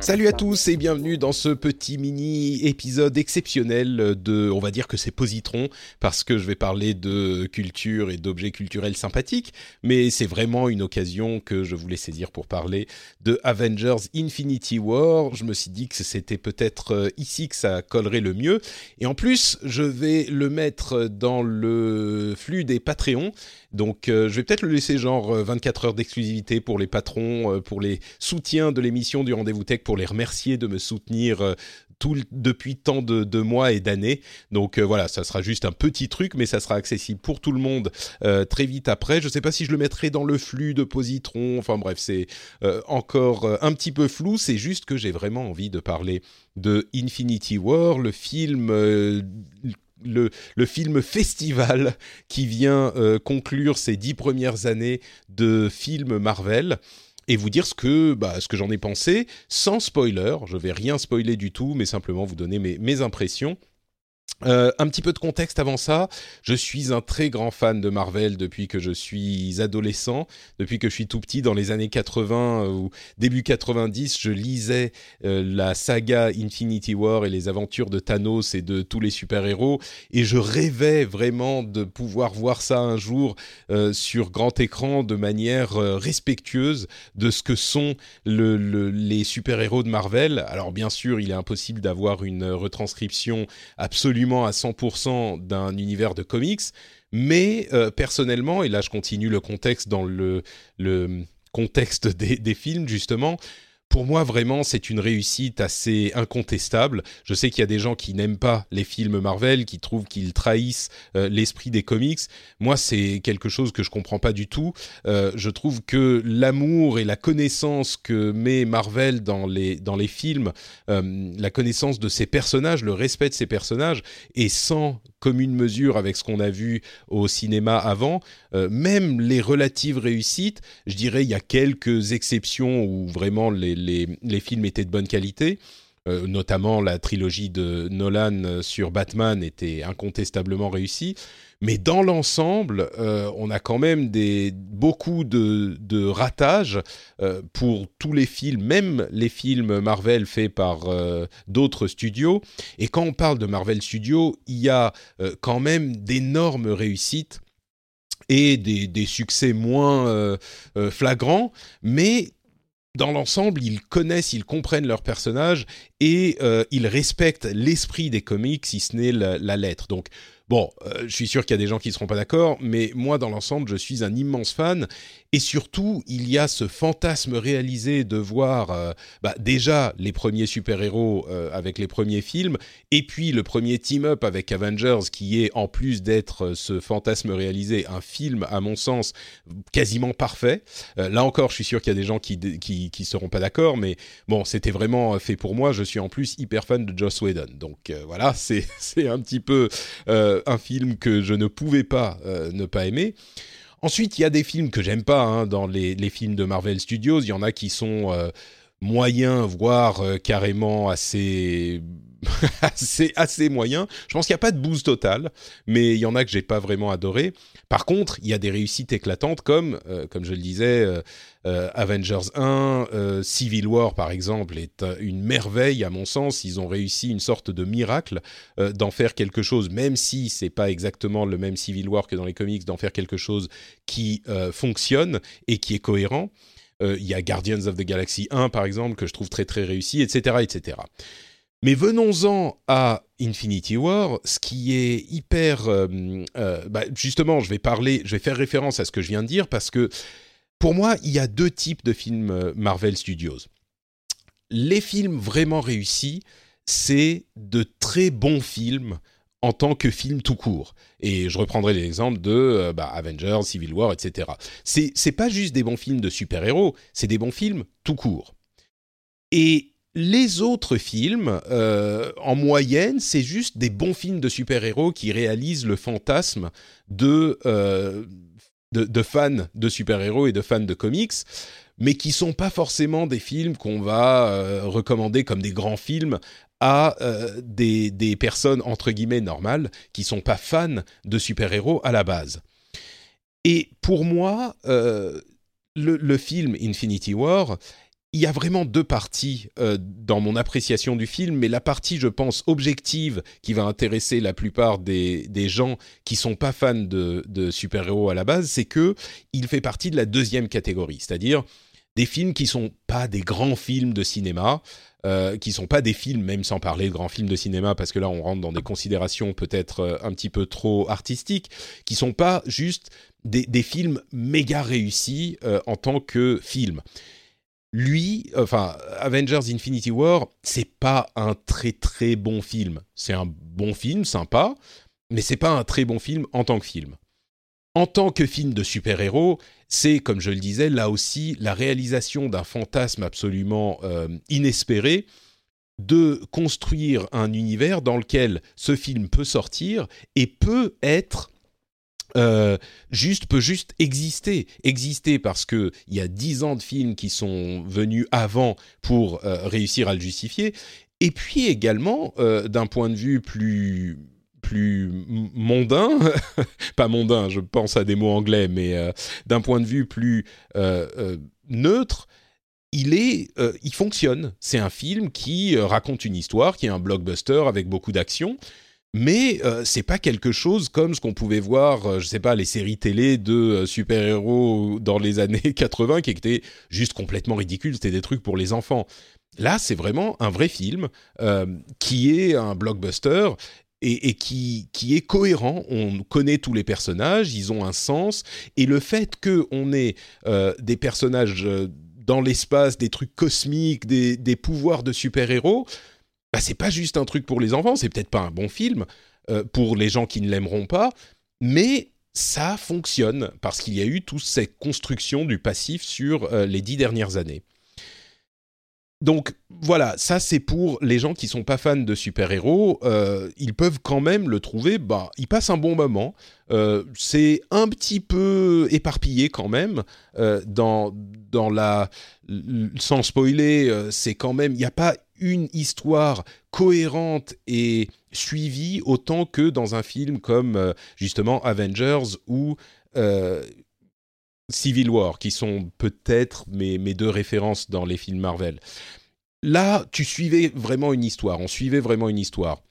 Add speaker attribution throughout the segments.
Speaker 1: Salut à tous et bienvenue dans ce petit mini épisode exceptionnel de, on va dire que c'est Positron parce que je vais parler de culture et d'objets culturels sympathiques, mais c'est vraiment une occasion que je voulais saisir pour parler de Avengers Infinity War. Je me suis dit que c'était peut-être euh, ici que ça collerait le mieux et en plus je vais le mettre dans le flux des Patreons. Donc euh, je vais peut-être le laisser genre euh, 24 heures d'exclusivité pour les patrons, euh, pour les soutiens de l'émission du Rendez-vous Tech, pour les remercier de me soutenir euh, depuis tant de, de mois et d'années. Donc euh, voilà, ça sera juste un petit truc, mais ça sera accessible pour tout le monde euh, très vite après. Je ne sais pas si je le mettrai dans le flux de Positron. Enfin bref, c'est euh, encore euh, un petit peu flou. C'est juste que j'ai vraiment envie de parler de Infinity War, le film. Le, film festival qui vient euh, conclure ces dix premières années de films Marvel et vous dire ce que, bah, ce que j'en ai pensé sans spoiler. Je vais rien spoiler du tout, mais simplement vous donner mes impressions. Euh, un petit peu de contexte avant ça. Je suis un très grand fan de Marvel depuis que je suis adolescent, depuis que je suis tout petit dans les années 80 ou début 90. Je lisais euh, la saga Infinity War et les aventures de Thanos et de tous les super-héros et je rêvais vraiment de pouvoir voir ça un jour euh, sur grand écran de manière euh, respectueuse de ce que sont le- le- les super-héros de Marvel. Alors bien sûr, il est impossible d'avoir une retranscription à 100% d'un univers de comics, mais euh, personnellement, et là je continue le contexte dans le, contexte des films justement, pour moi, vraiment, c'est une réussite assez incontestable. Je sais qu'il y a des gens qui n'aiment pas les films Marvel, qui trouvent qu'ils trahissent euh, l'esprit des comics. Moi, c'est quelque chose que je comprends pas du tout. Euh, je trouve que l'amour et la connaissance que met Marvel dans les, dans les films, euh, la connaissance de ses personnages, le respect de ses personnages, est sans commune mesure avec ce qu'on a vu au cinéma avant. Euh, même les relatives réussites, je dirais, il y a quelques exceptions où vraiment les, les, les films étaient de bonne qualité. Euh, notamment la trilogie de Nolan euh, sur Batman était incontestablement réussie. Mais dans l'ensemble, euh, on a quand même des, beaucoup de, ratages pour tous les films, même les films Marvel faits par d'autres studios. Et quand on parle de Marvel Studios, il y a quand même d'énormes réussites et des, succès moins flagrants, mais dans l'ensemble, ils connaissent, ils comprennent leurs personnages et euh, ils respectent l'esprit des comics, si ce n'est la, la lettre. Donc, bon, euh, je suis sûr qu'il y a des gens qui ne seront pas d'accord, mais moi, dans l'ensemble, je suis un immense fan. Et surtout, il y a ce fantasme réalisé de voir euh, bah, déjà les premiers super-héros euh, avec les premiers films, et puis le premier team-up avec Avengers, qui est, en plus d'être ce fantasme réalisé, un film, à mon sens, quasiment parfait. Là encore, je suis sûr qu'il y a des gens qui qui seront pas d'accord, mais bon, c'était vraiment fait pour moi. Je suis en plus hyper fan de Joss Whedon, donc voilà, c'est un petit peu un film que je ne pouvais pas euh, ne pas aimer. Ensuite, il y a des films que j'aime pas hein, dans les, les films de Marvel Studios. Il y en a qui sont moyens, voire euh, carrément assez assez, assez moyen. Je pense qu'il n'y a pas de boost total, mais il y en a que j'ai pas vraiment adoré. Par contre, il y a des réussites éclatantes comme, euh, comme je le disais, euh, euh, Avengers 1, euh, Civil War par exemple est une merveille à mon sens. Ils ont réussi une sorte de miracle euh, d'en faire quelque chose, même si c'est pas exactement le même Civil War que dans les comics, d'en faire quelque chose qui fonctionne et qui est cohérent. Euh, Il y a Guardians of the Galaxy 1 par exemple que je trouve très très réussi, etc., etc. Mais venons-en à Infinity War, ce qui est hyper, bah, justement, je vais parler, je vais faire référence à ce que je viens de dire parce que pour moi, il y a deux types de films Marvel Studios. Les films vraiment réussis, c'est de très bons films en tant que film tout court. Et je reprendrai l'exemple de euh, bah, Avengers, Civil War, etc. C'est, c'est pas juste des bons films de super-héros, c'est des bons films tout court. Et les autres films, euh, en moyenne, c'est juste des bons films de super-héros qui réalisent le fantasme de, euh, de, de, fans de super-héros et de fans de comics mais qui sont pas forcément des films qu'on va recommander comme des grands films à euh, des, des, personnes entre guillemets normales qui sont pas fans de super-héros à la base. Et pour moi, euh, le, film Infinity War, il y a vraiment deux parties dans mon appréciation du film, mais la partie, je pense, objective qui va intéresser la plupart des, des gens qui sont pas fans de, de super-héros à la base, c'est que il fait partie de la deuxième catégorie, c'est-à-dire des films qui sont pas des grands films de cinéma, euh, qui sont pas des films, même sans parler de grands films de cinéma, parce que là on rentre dans des considérations peut-être euh, un petit peu trop artistiques, qui sont pas juste des, films méga réussis euh, en tant que film. Lui, enfin, Avengers Infinity War, c'est pas un très très bon film. C'est un bon film, sympa, mais c'est pas un très bon film en tant que film. En tant que film de super-héros, c'est, comme je le disais, là aussi la réalisation d'un fantasme absolument euh, inespéré de construire un univers dans lequel ce film peut sortir et peut être euh, juste peut juste exister. Exister parce que il y a dix ans de films qui sont venus avant pour euh, réussir à le justifier. Et puis également d'un point de vue plus plus mondain, pas mondain, je pense à des mots anglais, mais euh, d'un point de vue plus euh, euh, neutre, il est, il fonctionne. C'est un film qui raconte une histoire, qui est un blockbuster avec beaucoup d'action. Mais c'est pas quelque chose comme ce qu'on pouvait voir, je sais pas, les séries télé de super-héros dans les années 80 qui étaient juste complètement ridicules. C'était des trucs pour les enfants. Là, c'est vraiment un vrai film qui est un blockbuster et, qui, qui est cohérent. On connaît tous les personnages, ils ont un sens, et le fait qu'on ait euh, des personnages euh, dans l'espace, des trucs cosmiques, des, des pouvoirs de super-héros, bah, c'est pas juste un truc pour les enfants, c'est peut-être pas un bon film euh, pour les gens qui ne l'aimeront pas, mais ça fonctionne parce qu'il y a eu toute cette construction du passif sur les dix dernières années donc voilà, ça c'est pour les gens qui sont pas fans de super-héros, euh, ils peuvent quand même le trouver, bah, ils passent un bon moment. Euh, c'est un petit peu éparpillé quand même euh, dans dans la sans spoiler, c'est quand même il n'y a pas une histoire cohérente et suivie autant que dans un film comme justement Avengers ou Civil War, qui sont peut-être mes, mes, deux références dans les films Marvel. Là, tu suivais vraiment une histoire, on suivait vraiment une histoire.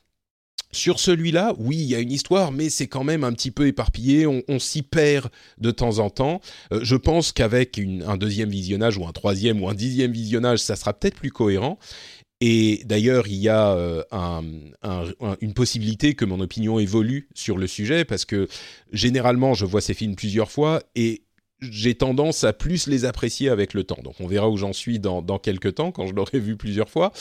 Speaker 1: Sur celui-là, oui, il y a une histoire, mais c'est quand même un petit peu éparpillé, on, s'y perd de temps en temps. Euh, je pense qu'avec un deuxième visionnage, ou un troisième, ou un dixième visionnage, ça sera peut-être plus cohérent. Et d'ailleurs, il y a euh, une possibilité que mon opinion évolue sur le sujet, parce que généralement, je vois ces films plusieurs fois, et j'ai tendance à plus les apprécier avec le temps. Donc on verra où j'en suis dans, dans quelques temps, quand je l'aurai vu plusieurs fois.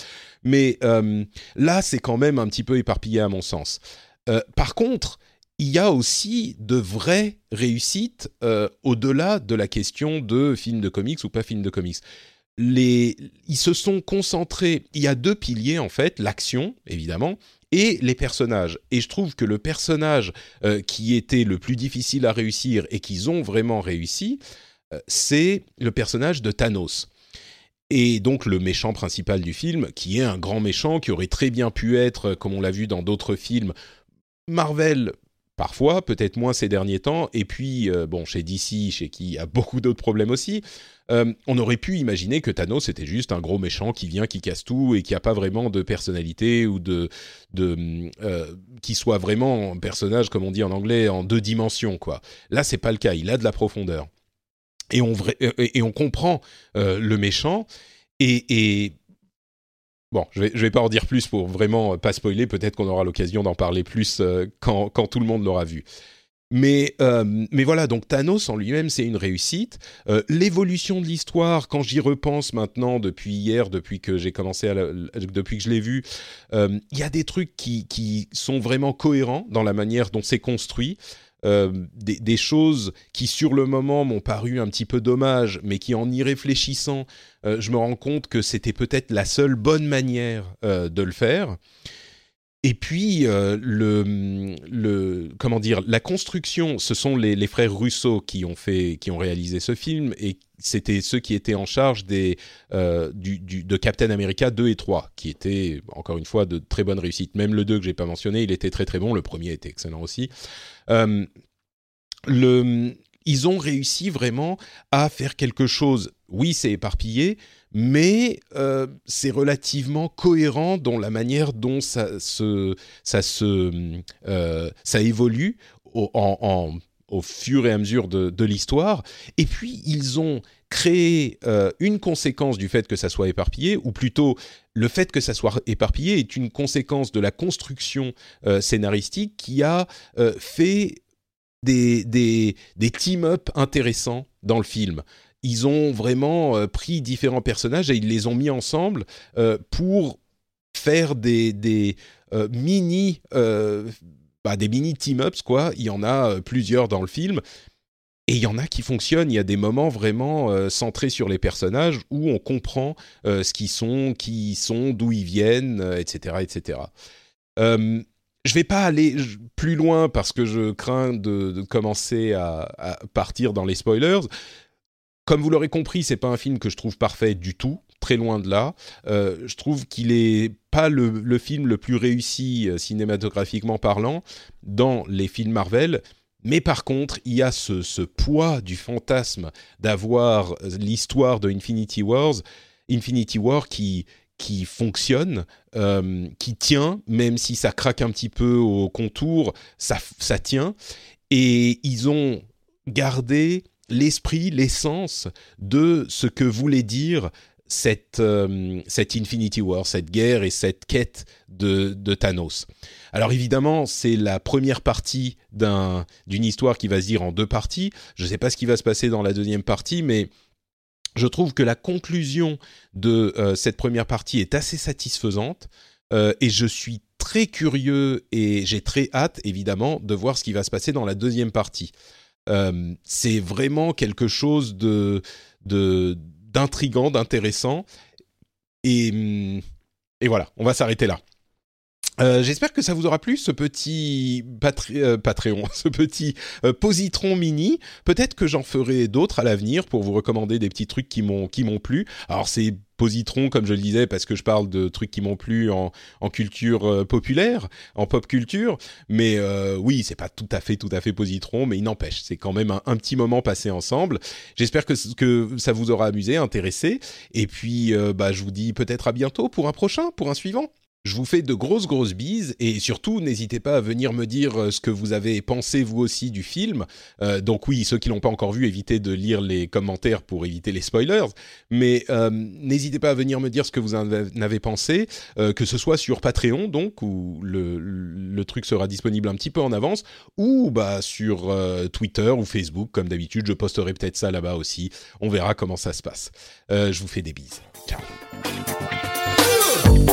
Speaker 1: Mais euh, là, c'est quand même un petit peu éparpillé à mon sens. Euh, par contre, il y a aussi de vraies réussites euh, au-delà de la question de film de comics ou pas film de comics. Les, ils se sont concentrés. Il y a deux piliers en fait, l'action évidemment et les personnages. Et je trouve que le personnage euh, qui était le plus difficile à réussir et qu'ils ont vraiment réussi, euh, c'est le personnage de Thanos. Et donc le méchant principal du film, qui est un grand méchant, qui aurait très bien pu être, comme on l'a vu dans d'autres films, Marvel parfois, peut-être moins ces derniers temps, et puis, euh, bon, chez DC, chez qui il y a beaucoup d'autres problèmes aussi, euh, on aurait pu imaginer que Thanos était juste un gros méchant qui vient, qui casse tout, et qui n'a pas vraiment de personnalité, ou de... de euh, qui soit vraiment un personnage, comme on dit en anglais, en deux dimensions, quoi. Là, c'est pas le cas, il a de la profondeur. Et on, et on comprend le méchant, et, et Bon, je vais, vais pas en dire plus pour vraiment pas spoiler. Peut-être qu'on aura l'occasion d'en parler plus quand, quand tout le monde l'aura vu. Mais, euh, mais voilà, donc Thanos en lui-même, c'est une réussite. Euh, l'évolution de l'histoire, quand j'y repense maintenant, depuis hier, depuis que j'ai commencé depuis que je l'ai vu, euh, il y a des trucs qui sont vraiment cohérents dans la manière dont c'est construit. Des, des, choses qui sur le moment m'ont paru un petit peu dommages, mais qui en y réfléchissant, je me rends compte que c'était peut-être la seule bonne manière de le faire. Et puis euh, le, comment dire la construction, ce sont les, frères Russo qui ont fait qui ont réalisé ce film et c'était ceux qui étaient en charge des euh, de Captain America 2 et 3 qui étaient encore une fois de très bonnes réussites. Même le 2 que j'ai pas mentionné, il était très très bon. Le premier était excellent aussi. Euh, ils ont réussi vraiment à faire quelque chose. Oui, c'est éparpillé, mais euh, c'est relativement cohérent dans la manière dont ça se, ça euh, évolue au, fur et à mesure de, de l'histoire. Et puis ils ont créé euh, une conséquence du fait que ça soit éparpillé, ou plutôt le fait que ça soit éparpillé est une conséquence de la construction scénaristique qui a fait des, des, des team-up intéressants dans le film. Ils ont vraiment euh, pris différents personnages et ils les ont mis ensemble euh, pour faire des, des euh, mini bah, des mini team-ups quoi. Il y en a plusieurs dans le film. Et il y en a qui fonctionnent. Il y a des moments vraiment centrés sur les personnages où on comprend ce qu'ils sont, qui ils sont, d'où ils viennent, etc., etc je vais pas aller plus loin parce que je crains de, commencer à, partir dans les spoilers. Comme vous l'aurez compris, c'est pas un film que je trouve parfait du tout, très loin de là. Euh, je trouve qu'il est pas le, film le plus réussi euh, cinématographiquement parlant dans les films Marvel. Mais par contre, il y a ce, poids du fantasme d'avoir l'histoire de Infinity Wars, Infinity War qui, qui fonctionne, euh, qui tient, même si ça craque un petit peu au contour, ça, ça tient. Et ils ont gardé l'esprit, l'essence de ce que voulait dire cette, euh, cette Infinity War, cette guerre et cette quête de, de Thanos. Alors évidemment, c'est la première partie d'une histoire qui va se dire en deux parties. Je ne sais pas ce qui va se passer dans la deuxième partie, mais je trouve que la conclusion de euh, cette première partie est assez satisfaisante euh, et je suis très curieux et j'ai très hâte évidemment de voir ce qui va se passer dans la deuxième partie. Euh, c'est vraiment quelque chose de d'intrigant, d'intéressant et hum, et voilà, on va s'arrêter là. Euh, j'espère que ça vous aura plu ce petit euh, Patreon, ce petit positron mini. Peut-être que j'en ferai d'autres à l'avenir pour vous recommander des petits trucs qui m'ont qui m'ont plu. Alors c'est positron comme je le disais parce que je parle de trucs qui m'ont plu en, en culture populaire, en pop culture. Mais oui, c'est pas tout à fait tout à fait positron, mais il n'empêche, c'est quand même un, un, petit moment passé ensemble. J'espère que que ça vous aura amusé, intéressé. Et puis bah je vous dis peut-être à bientôt pour un prochain, pour un suivant. Je vous fais de grosses grosses bises et surtout n'hésitez pas à venir me dire euh, ce que vous avez pensé vous aussi du film. Euh, donc oui, ceux qui l'ont pas encore vu, évitez de lire les commentaires pour éviter les spoilers. Mais euh, n'hésitez pas à venir me dire ce que vous en avez pensé, que ce soit sur Patreon donc où le, le, truc sera disponible un petit peu en avance, ou bah sur Twitter ou Facebook comme d'habitude. Je posterai peut-être ça là-bas aussi. On verra comment ça se passe. je vous fais des bises. Ciao.